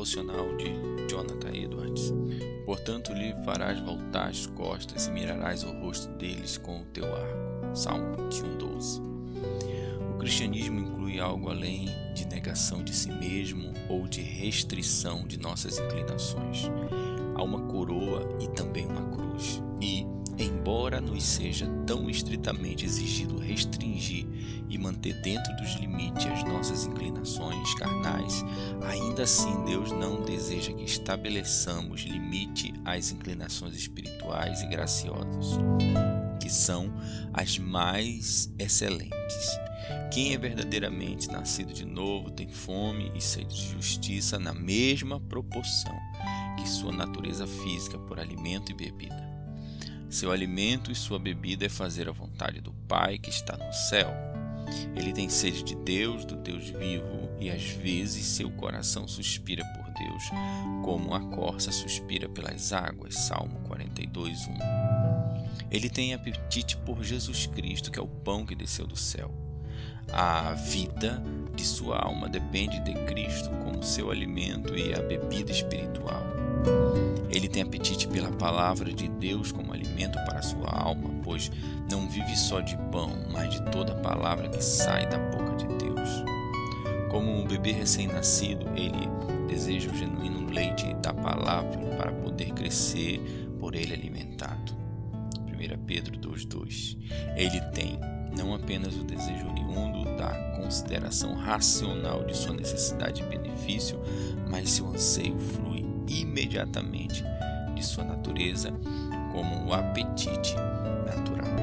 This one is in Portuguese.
devocional de Jonathan Edwards. Portanto, lhe farás voltar as costas e mirarás o rosto deles com o teu arco. Salmo 21, 12. O cristianismo inclui algo além de negação de si mesmo ou de restrição de nossas inclinações. Há uma coroa e também uma cruz. E, embora nos seja tão estritamente exigido restringir e manter dentro dos limites as nossas inclinações carnais, ainda assim Deus não deseja que estabeleçamos limite às inclinações espirituais e graciosas, que são as mais excelentes. Quem é verdadeiramente nascido de novo tem fome e sede de justiça na mesma proporção que sua natureza física por alimento e bebida. Seu alimento e sua bebida é fazer a vontade do Pai que está no céu. Ele tem sede de Deus, do Deus vivo, e às vezes seu coração suspira por Deus, como a corça suspira pelas águas. Salmo 42, 1. Ele tem apetite por Jesus Cristo, que é o pão que desceu do céu. A vida de sua alma depende de Cristo como seu alimento e a bebida espiritual. Ele tem apetite pela palavra de Deus como alimento para sua alma, pois não vive só de pão, mas de toda a palavra que sai da boca de Deus. Como um bebê recém-nascido, ele deseja o genuíno leite da palavra para poder crescer por ele alimentado. 1 Pedro 2,2 Ele tem não apenas o desejo oriundo da consideração racional de sua necessidade e benefício, mas seu anseio flui imediatamente de sua natureza como o apetite natural.